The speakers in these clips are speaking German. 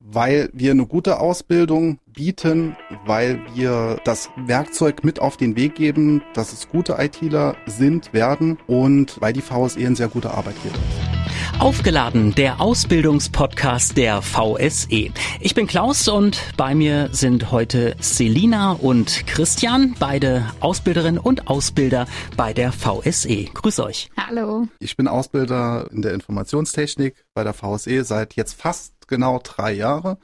weil wir eine gute Ausbildung bieten, weil wir das Werkzeug mit auf den Weg geben, dass es gute ITler sind, werden und weil die VSE ein sehr guter Arbeitgeber ist. Aufgeladen, der Ausbildungspodcast der VSE. Ich bin Klaus und bei mir sind heute Selina und Christian, beide Ausbilderinnen und Ausbilder bei der VSE. Grüß euch. Hallo. Ich bin Ausbilder in der Informationstechnik bei der VSE seit jetzt fast genau drei Jahre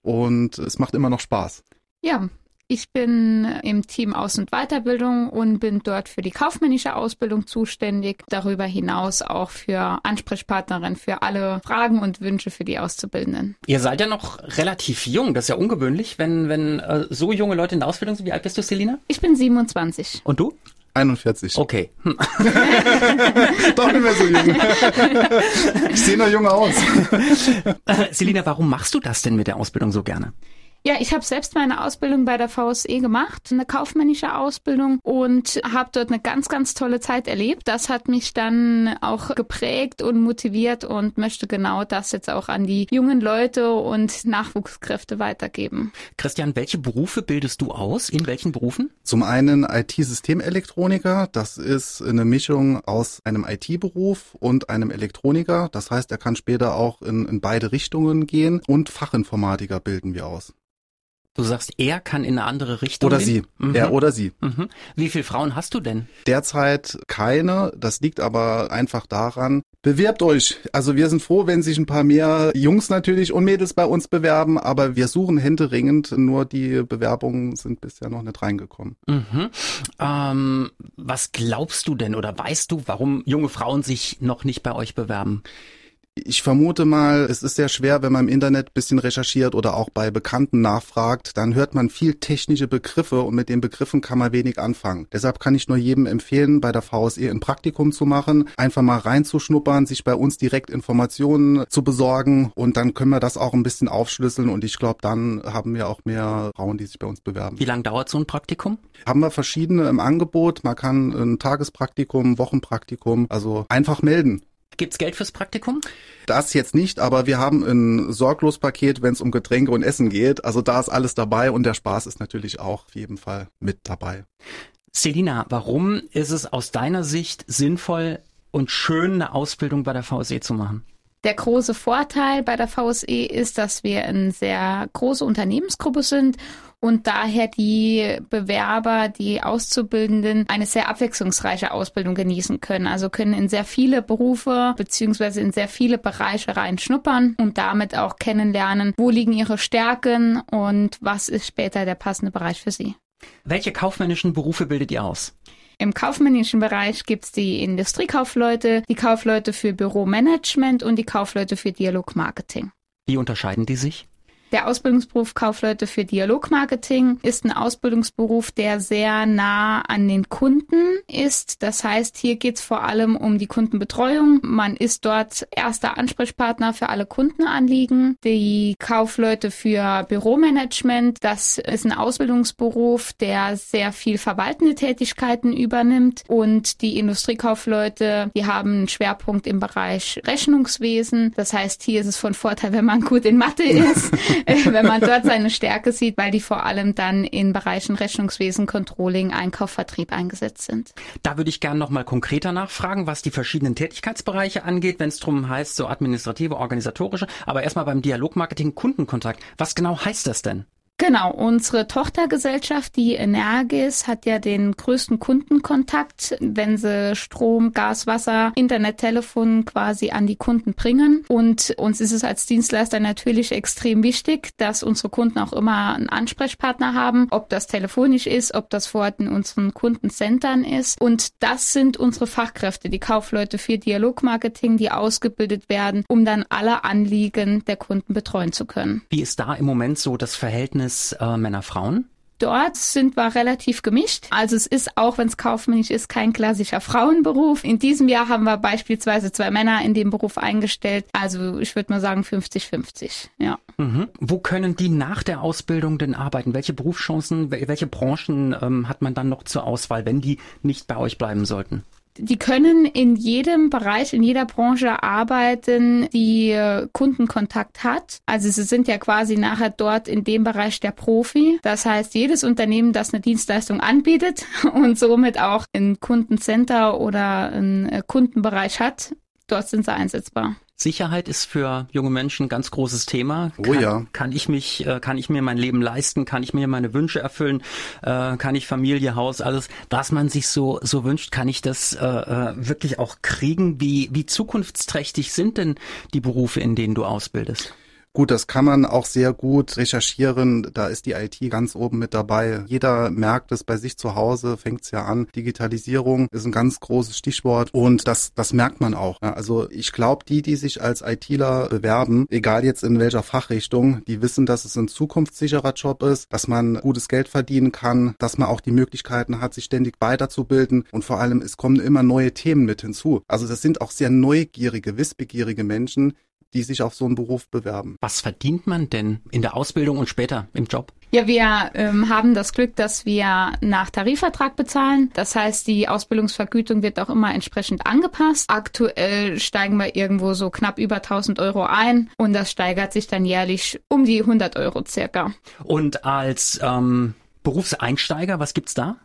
und es macht immer noch Spaß. Ja, ich bin im Team Aus- und Weiterbildung und bin dort für die kaufmännische Ausbildung zuständig. Darüber hinaus auch für Ansprechpartnerin für alle Fragen und Wünsche für die Auszubildenden. Ihr seid ja noch relativ jung. Das ist ja ungewöhnlich, wenn, wenn äh, so junge Leute in der Ausbildung sind. Wie alt bist du, Selina? Ich bin 27. Und du? 41. Okay. Hm. Doch nicht mehr so jung. Ich sehe noch jung aus. Selina, warum machst du das denn mit der Ausbildung so gerne? Ja, ich habe selbst meine Ausbildung bei der VSE gemacht, eine kaufmännische Ausbildung und habe dort eine ganz, ganz tolle Zeit erlebt. Das hat mich dann auch geprägt und motiviert und möchte genau das jetzt auch an die jungen Leute und Nachwuchskräfte weitergeben. Christian, welche Berufe bildest du aus? In welchen Berufen? Zum einen IT-Systemelektroniker. Das ist eine Mischung aus einem IT-Beruf und einem Elektroniker. Das heißt, er kann später auch in, in beide Richtungen gehen. Und Fachinformatiker bilden wir aus. Du sagst, er kann in eine andere Richtung. Oder gehen? sie. Mhm. Er oder sie. Mhm. Wie viele Frauen hast du denn? Derzeit keine. Das liegt aber einfach daran. Bewerbt euch. Also wir sind froh, wenn sich ein paar mehr Jungs natürlich und Mädels bei uns bewerben, aber wir suchen händeringend. Nur die Bewerbungen sind bisher noch nicht reingekommen. Mhm. Ähm, was glaubst du denn oder weißt du, warum junge Frauen sich noch nicht bei euch bewerben? Ich vermute mal, es ist sehr schwer, wenn man im Internet bisschen recherchiert oder auch bei Bekannten nachfragt, dann hört man viel technische Begriffe und mit den Begriffen kann man wenig anfangen. Deshalb kann ich nur jedem empfehlen, bei der VSE ein Praktikum zu machen, einfach mal reinzuschnuppern, sich bei uns direkt Informationen zu besorgen und dann können wir das auch ein bisschen aufschlüsseln und ich glaube, dann haben wir auch mehr Frauen, die sich bei uns bewerben. Wie lange dauert so ein Praktikum? Haben wir verschiedene im Angebot. Man kann ein Tagespraktikum, Wochenpraktikum, also einfach melden. Gibt's Geld fürs Praktikum? Das jetzt nicht, aber wir haben ein Sorglospaket, wenn es um Getränke und Essen geht. Also da ist alles dabei und der Spaß ist natürlich auch auf jeden Fall mit dabei. Selina, warum ist es aus deiner Sicht sinnvoll und schön, eine Ausbildung bei der VSE zu machen? Der große Vorteil bei der VSE ist, dass wir eine sehr große Unternehmensgruppe sind und daher die Bewerber, die Auszubildenden eine sehr abwechslungsreiche Ausbildung genießen können. Also können in sehr viele Berufe beziehungsweise in sehr viele Bereiche reinschnuppern und damit auch kennenlernen, wo liegen ihre Stärken und was ist später der passende Bereich für sie. Welche kaufmännischen Berufe bildet ihr aus? Im kaufmännischen Bereich gibt's die Industriekaufleute, die Kaufleute für Büromanagement und die Kaufleute für Dialogmarketing. Wie unterscheiden die sich? Der Ausbildungsberuf Kaufleute für Dialogmarketing ist ein Ausbildungsberuf, der sehr nah an den Kunden ist. Das heißt, hier geht's vor allem um die Kundenbetreuung. Man ist dort erster Ansprechpartner für alle Kundenanliegen. Die Kaufleute für Büromanagement, das ist ein Ausbildungsberuf, der sehr viel verwaltende Tätigkeiten übernimmt. Und die Industriekaufleute, die haben einen Schwerpunkt im Bereich Rechnungswesen. Das heißt, hier ist es von Vorteil, wenn man gut in Mathe ist. wenn man dort seine Stärke sieht, weil die vor allem dann in Bereichen Rechnungswesen, Controlling, Einkauf, Vertrieb eingesetzt sind. Da würde ich gerne noch mal konkreter nachfragen, was die verschiedenen Tätigkeitsbereiche angeht, wenn es drum heißt, so administrative, organisatorische. Aber erstmal beim Dialogmarketing Kundenkontakt. Was genau heißt das denn? Genau, unsere Tochtergesellschaft, die Energis, hat ja den größten Kundenkontakt, wenn sie Strom, Gas, Wasser, Internet, Telefon quasi an die Kunden bringen. Und uns ist es als Dienstleister natürlich extrem wichtig, dass unsere Kunden auch immer einen Ansprechpartner haben, ob das telefonisch ist, ob das vor Ort in unseren Kundencentern ist. Und das sind unsere Fachkräfte, die Kaufleute für Dialogmarketing, die ausgebildet werden, um dann alle Anliegen der Kunden betreuen zu können. Wie ist da im Moment so das Verhältnis äh, Männer-Frauen? Dort sind wir relativ gemischt. Also es ist auch, wenn es kaufmännisch ist, kein klassischer Frauenberuf. In diesem Jahr haben wir beispielsweise zwei Männer in dem Beruf eingestellt. Also ich würde mal sagen 50-50. Ja. Mhm. Wo können die nach der Ausbildung denn arbeiten? Welche Berufschancen, welche Branchen ähm, hat man dann noch zur Auswahl, wenn die nicht bei euch bleiben sollten? Die können in jedem Bereich, in jeder Branche arbeiten, die äh, Kundenkontakt hat. Also sie sind ja quasi nachher dort in dem Bereich der Profi. Das heißt, jedes Unternehmen, das eine Dienstleistung anbietet und somit auch ein Kundencenter oder einen äh, Kundenbereich hat, dort sind sie einsetzbar. Sicherheit ist für junge Menschen ein ganz großes Thema. Oh kann, ja. Kann ich mich, äh, kann ich mir mein Leben leisten? Kann ich mir meine Wünsche erfüllen? Äh, kann ich Familie, Haus, alles, was man sich so, so wünscht, kann ich das äh, wirklich auch kriegen? Wie, wie zukunftsträchtig sind denn die Berufe, in denen du ausbildest? Gut, das kann man auch sehr gut recherchieren. Da ist die IT ganz oben mit dabei. Jeder merkt es bei sich zu Hause, fängt es ja an. Digitalisierung ist ein ganz großes Stichwort und das, das merkt man auch. Also ich glaube, die, die sich als ITler bewerben, egal jetzt in welcher Fachrichtung, die wissen, dass es ein zukunftssicherer Job ist, dass man gutes Geld verdienen kann, dass man auch die Möglichkeiten hat, sich ständig weiterzubilden und vor allem, es kommen immer neue Themen mit hinzu. Also das sind auch sehr neugierige, wissbegierige Menschen, die sich auf so einen Beruf bewerben. Was verdient man denn in der Ausbildung und später im Job? Ja, wir ähm, haben das Glück, dass wir nach Tarifvertrag bezahlen. Das heißt, die Ausbildungsvergütung wird auch immer entsprechend angepasst. Aktuell steigen wir irgendwo so knapp über 1000 Euro ein und das steigert sich dann jährlich um die 100 Euro circa. Und als ähm, Berufseinsteiger, was gibt's da?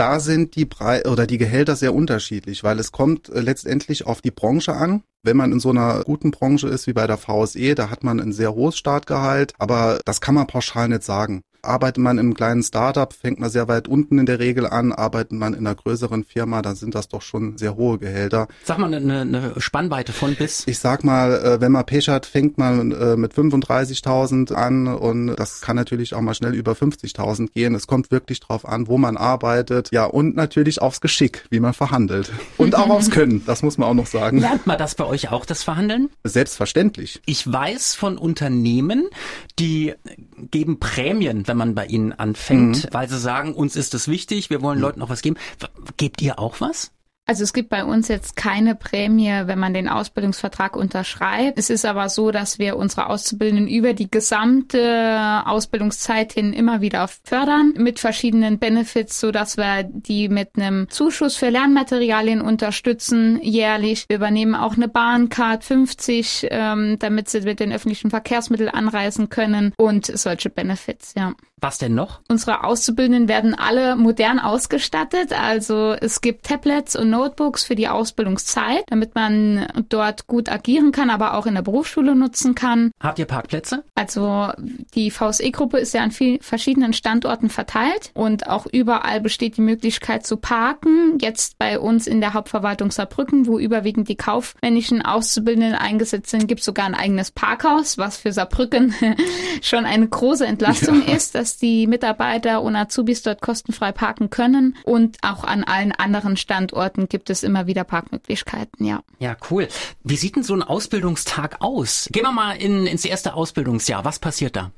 da sind die Pre oder die Gehälter sehr unterschiedlich, weil es kommt äh, letztendlich auf die Branche an. Wenn man in so einer guten Branche ist wie bei der VSE, da hat man ein sehr hohes Startgehalt, aber das kann man pauschal nicht sagen. Arbeitet man einem kleinen Startup, fängt man sehr weit unten in der Regel an. Arbeitet man in einer größeren Firma, dann sind das doch schon sehr hohe Gehälter. Sag mal eine, eine Spannweite von bis? Ich sag mal, äh, wenn man Pech hat, fängt man äh, mit 35.000 an und das kann natürlich auch mal schnell über 50.000 gehen. Es kommt wirklich drauf an, wo man arbeitet. Ja, und natürlich aufs Geschick, wie man verhandelt. Und auch aufs Können, das muss man auch noch sagen. Lernt man das bei euch auch, das Verhandeln? Selbstverständlich. Ich weiß von Unternehmen, die geben Prämien, wenn man bei ihnen anfängt, mhm. weil sie sagen, uns ist es wichtig, wir wollen mhm. Leuten auch was geben. Gebt ihr auch was? Also es gibt bei uns jetzt keine Prämie, wenn man den Ausbildungsvertrag unterschreibt. Es ist aber so, dass wir unsere Auszubildenden über die gesamte Ausbildungszeit hin immer wieder fördern mit verschiedenen Benefits, so dass wir die mit einem Zuschuss für Lernmaterialien unterstützen jährlich. Wir übernehmen auch eine Bahncard 50, ähm, damit sie mit den öffentlichen Verkehrsmitteln anreisen können und solche Benefits, ja. Was denn noch? Unsere Auszubildenden werden alle modern ausgestattet. Also es gibt Tablets und Notebooks für die Ausbildungszeit, damit man dort gut agieren kann, aber auch in der Berufsschule nutzen kann. Habt ihr Parkplätze? Also die VSE-Gruppe ist ja an vielen verschiedenen Standorten verteilt und auch überall besteht die Möglichkeit zu parken. Jetzt bei uns in der Hauptverwaltung Saarbrücken, wo überwiegend die kaufmännischen Auszubildenden eingesetzt sind, gibt es sogar ein eigenes Parkhaus, was für Saarbrücken schon eine große Entlastung ja. ist. Das dass die Mitarbeiter und Azubis dort kostenfrei parken können. Und auch an allen anderen Standorten gibt es immer wieder Parkmöglichkeiten, ja. Ja, cool. Wie sieht denn so ein Ausbildungstag aus? Gehen wir mal in, ins erste Ausbildungsjahr. Was passiert da?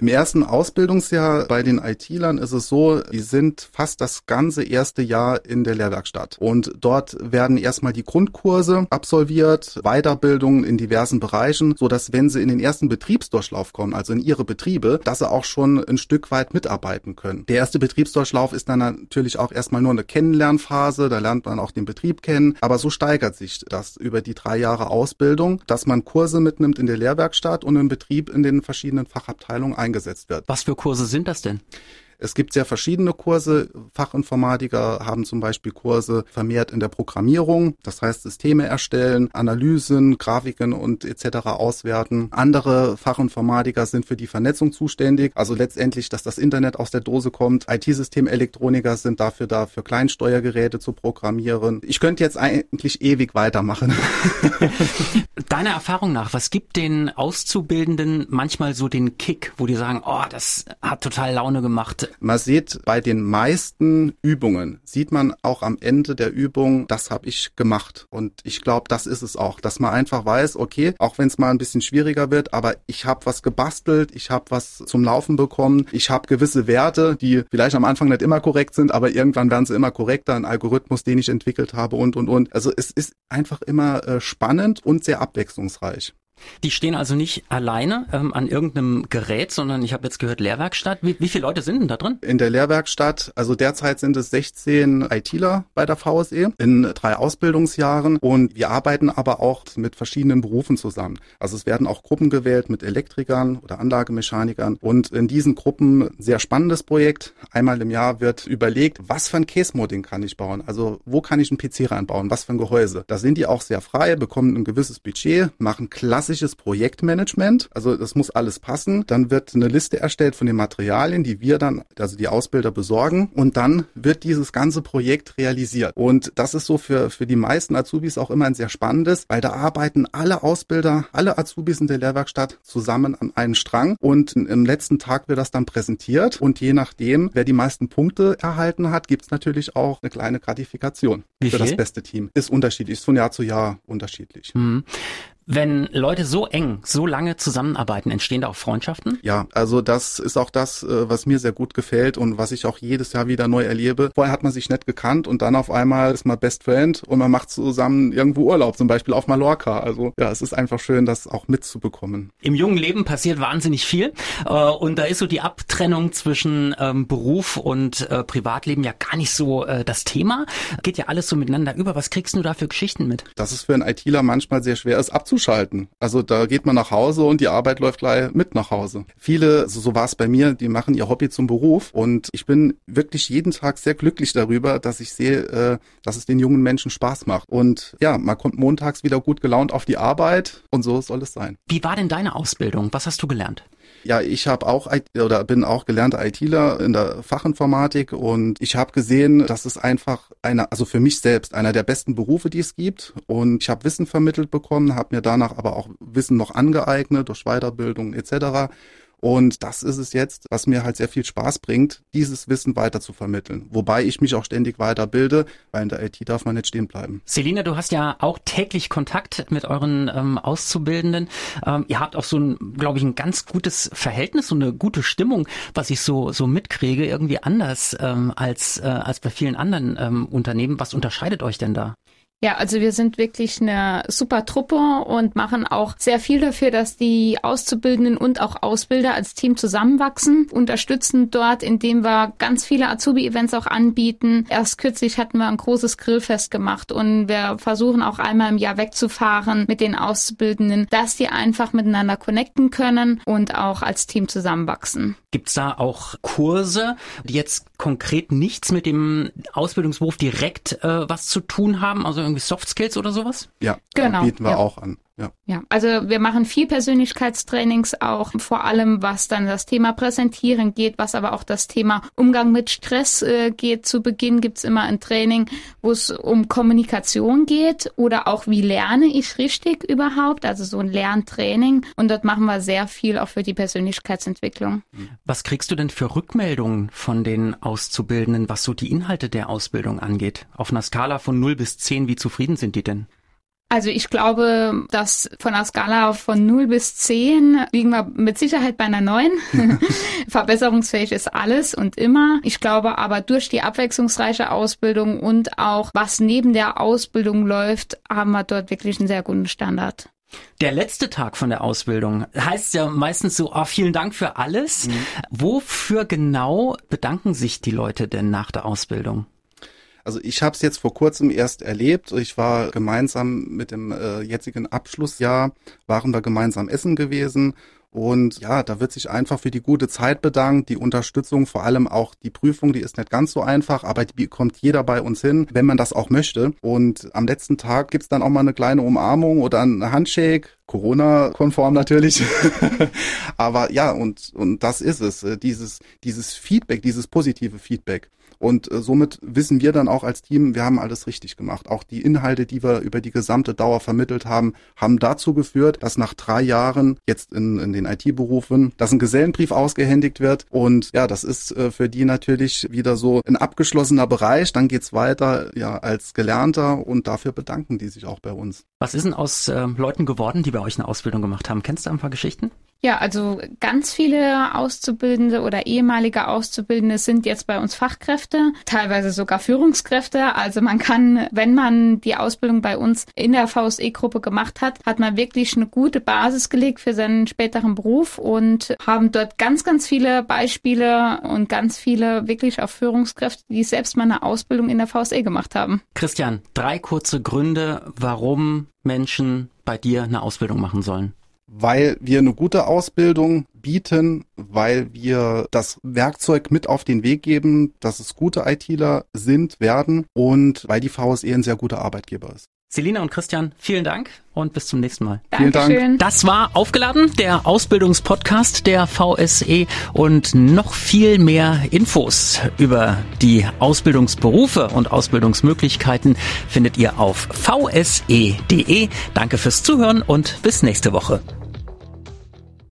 Im ersten Ausbildungsjahr bei den IT-Lern ist es so, die sind fast das ganze erste Jahr in der Lehrwerkstatt. Und dort werden erstmal die Grundkurse absolviert, Weiterbildungen in diversen Bereichen, so dass wenn sie in den ersten Betriebsdurchlauf kommen, also in ihre Betriebe, dass sie auch schon ein Stück weit mitarbeiten können. Der erste Betriebsdurchlauf ist dann natürlich auch erstmal nur eine Kennenlernphase, da lernt man auch den Betrieb kennen, aber so steigert sich das über die drei Jahre Ausbildung, dass man Kurse mitnimmt in der Lehrwerkstatt und im Betrieb in den verschiedenen Fachabteilungen eingesetzt wird. Was für Kurse sind das denn? Es gibt sehr verschiedene Kurse. Fachinformatiker haben zum Beispiel Kurse vermehrt in der Programmierung, das heißt Systeme erstellen, Analysen, Grafiken und etc. auswerten. Andere Fachinformatiker sind für die Vernetzung zuständig, also letztendlich, dass das Internet aus der Dose kommt. IT-Systemelektroniker sind dafür da, für Kleinsteuergeräte zu programmieren. Ich könnte jetzt eigentlich ewig weitermachen. Deiner Erfahrung nach, was gibt den Auszubildenden manchmal so den Kick, wo die sagen, oh, das hat total Laune gemacht, man sieht bei den meisten Übungen, sieht man auch am Ende der Übung, das habe ich gemacht. Und ich glaube, das ist es auch, dass man einfach weiß, okay, auch wenn es mal ein bisschen schwieriger wird, aber ich habe was gebastelt, ich habe was zum Laufen bekommen, ich habe gewisse Werte, die vielleicht am Anfang nicht immer korrekt sind, aber irgendwann werden sie immer korrekter, ein Algorithmus, den ich entwickelt habe und, und, und. Also es ist einfach immer äh, spannend und sehr abwechslungsreich. Die stehen also nicht alleine ähm, an irgendeinem Gerät, sondern ich habe jetzt gehört Lehrwerkstatt. Wie, wie viele Leute sind denn da drin? In der Lehrwerkstatt, also derzeit sind es 16 ITler bei der VSE in drei Ausbildungsjahren und wir arbeiten aber auch mit verschiedenen Berufen zusammen. Also es werden auch Gruppen gewählt mit Elektrikern oder Anlagemechanikern und in diesen Gruppen sehr spannendes Projekt. Einmal im Jahr wird überlegt, was für ein Case-Modding kann ich bauen? Also wo kann ich einen PC reinbauen? Was für ein Gehäuse? Da sind die auch sehr frei, bekommen ein gewisses Budget, machen klassisches Projektmanagement. Also das muss alles passen. Dann wird eine Liste erstellt von den Materialien, die wir dann, also die Ausbilder besorgen. Und dann wird dieses ganze Projekt realisiert. Und das ist so für, für die meisten Azubis auch immer ein sehr spannendes, weil da arbeiten alle Ausbilder, alle Azubis in der Lehrwerkstatt zusammen an einem Strang. Und im letzten Tag wird das dann präsentiert. Und je nachdem, wer die meisten Punkte erhalten hat, gibt es natürlich auch eine kleine Gratifikation für das beste Team. Ist unterschiedlich, ist von Jahr zu Jahr unterschiedlich. Mhm. Wenn Leute so eng, so lange zusammenarbeiten, entstehen da auch Freundschaften? Ja, also das ist auch das, äh, was mir sehr gut gefällt und was ich auch jedes Jahr wieder neu erlebe. Vorher hat man sich nicht gekannt und dann auf einmal ist man Best Friend und man macht zusammen irgendwo Urlaub, zum Beispiel auf Mallorca. Also ja, es ist einfach schön, das auch mitzubekommen. Im jungen Leben passiert wahnsinnig viel äh, und da ist so die Abtrennung zwischen ähm, Beruf und äh, Privatleben ja gar nicht so das Thema. Geht ja alles so miteinander über. Was kriegst du da für Geschichten mit? Dass es für einen ITler manchmal sehr schwer ist, abzuschalten. Also da geht man nach Hause und die Arbeit läuft gleich mit nach Hause. Viele, so, so war es bei mir, die machen ihr Hobby zum Beruf und ich bin wirklich jeden Tag sehr glücklich darüber, dass ich sehe, äh, dass es den jungen Menschen Spaß macht. Und ja, man kommt montags wieder gut gelaunt auf die Arbeit und so soll es sein. Wie war denn deine Ausbildung? Was hast du gelernt? Ja, ich habe auch oder bin auch gelernter ITler in der Fachinformatik und ich habe gesehen, dass es einfach einer, also für mich selbst einer der besten Berufe, die es gibt. Und ich habe Wissen vermittelt bekommen, habe mir danach aber auch Wissen noch angeeignet durch Weiterbildung etc. Und das ist es jetzt, was mir halt sehr viel Spaß bringt, dieses Wissen weiter zu vermitteln. Wobei ich mich auch ständig weiterbilde, weil in der IT darf man nicht stehen bleiben. Selina, du hast ja auch täglich Kontakt mit euren ähm, Auszubildenden. Ähm, ihr habt auch so ein, glaube ich, ein ganz gutes Verhältnis, so eine gute Stimmung, was ich so so mitkriege, irgendwie anders ähm, als äh, als bei vielen anderen ähm, Unternehmen. Was unterscheidet euch denn da? Ja, also wir sind wirklich eine super Truppe und machen auch sehr viel dafür, dass die Auszubildenden und auch Ausbilder als Team zusammenwachsen, unterstützen dort, indem wir ganz viele Azubi-Events auch anbieten. Erst kürzlich hatten wir ein großes Grillfest gemacht und wir versuchen auch einmal im Jahr wegzufahren mit den Auszubildenden, dass die einfach miteinander connecten können und auch als Team zusammenwachsen. Gibt's da auch Kurse, die jetzt konkret nichts mit dem Ausbildungsberuf direkt äh, was zu tun haben, also irgendwie Soft Skills oder sowas? Ja, Genau, bieten wir ja. auch an. Ja. Ja, also wir machen viel Persönlichkeitstrainings auch, vor allem was dann das Thema Präsentieren geht, was aber auch das Thema Umgang mit Stress äh, geht. Zu Beginn gibt's immer ein Training, wo es um Kommunikation geht oder auch wie lerne ich richtig überhaupt, also so ein Lerntraining. Und dort machen wir sehr viel auch für die Persönlichkeitsentwicklung. Was kriegst du denn für Rückmeldungen von den Auszubildenden, was so die Inhalte der Ausbildung angeht? Auf einer Skala von 0 bis 10, wie zufrieden sind die denn? Also ich glaube, dass von der Skala von 0 bis 10 liegen wir mit Sicherheit bei einer 9. Verbesserungsfähig ist alles und immer. Ich glaube aber durch die abwechslungsreiche Ausbildung und auch was neben der Ausbildung läuft, haben wir dort wirklich einen sehr guten Standard. Der letzte Tag von der Ausbildung heißt ja meistens so, ah, vielen Dank für alles. Wofür genau bedanken sich die Leute denn nach der Ausbildung? Also ich habe es jetzt vor kurzem erst erlebt. Ich war gemeinsam mit dem äh, jetzigen Abschlussjahr, waren wir gemeinsam essen gewesen. Und ja, da wird sich einfach für die gute Zeit bedankt, die Unterstützung, vor allem auch die Prüfung, die ist nicht ganz so einfach, aber die bekommt jeder bei uns hin, wenn man das auch möchte. Und am letzten Tag gibt's dann auch mal eine kleine Umarmung oder ein Handshake, Corona-konform natürlich. aber ja, und, und das ist es, äh, dieses, dieses Feedback, dieses positive Feedback. Und äh, somit wissen wir dann auch als Team, wir haben alles richtig gemacht. Auch die Inhalte, die wir über die gesamte Dauer vermittelt haben, haben dazu geführt, dass nach drei Jahren jetzt in, in den IT-Berufen, dass ein Gesellenbrief ausgehändigt wird. Und ja, das ist äh, für die natürlich wieder so ein abgeschlossener Bereich. Dann geht's weiter ja als Gelernter und dafür bedanken die sich auch bei uns. Was ist denn aus äh, Leuten geworden, die bei euch eine Ausbildung gemacht haben? Kennst du ein paar Geschichten? Ja, also ganz viele Auszubildende oder ehemalige Auszubildende sind jetzt bei uns Fachkräfte, teilweise sogar Führungskräfte. Also man kann, wenn man die Ausbildung bei uns in der VSE-Gruppe gemacht hat, hat man wirklich eine gute Basis gelegt für seinen späteren Beruf und haben dort ganz, ganz viele Beispiele und ganz viele wirklich auch Führungskräfte, die selbst mal eine Ausbildung in der VSE gemacht haben. Christian, drei kurze Gründe, warum Menschen bei dir eine Ausbildung machen sollen weil wir eine gute Ausbildung bieten, weil wir das Werkzeug mit auf den Weg geben, dass es gute ITler sind, werden und weil die VSE ein sehr guter Arbeitgeber ist. Selina und Christian, vielen Dank und bis zum nächsten Mal. Dankeschön. Vielen Dank. Das war aufgeladen, der Ausbildungspodcast der VSE und noch viel mehr Infos über die Ausbildungsberufe und Ausbildungsmöglichkeiten findet ihr auf vse.de. Danke fürs Zuhören und bis nächste Woche.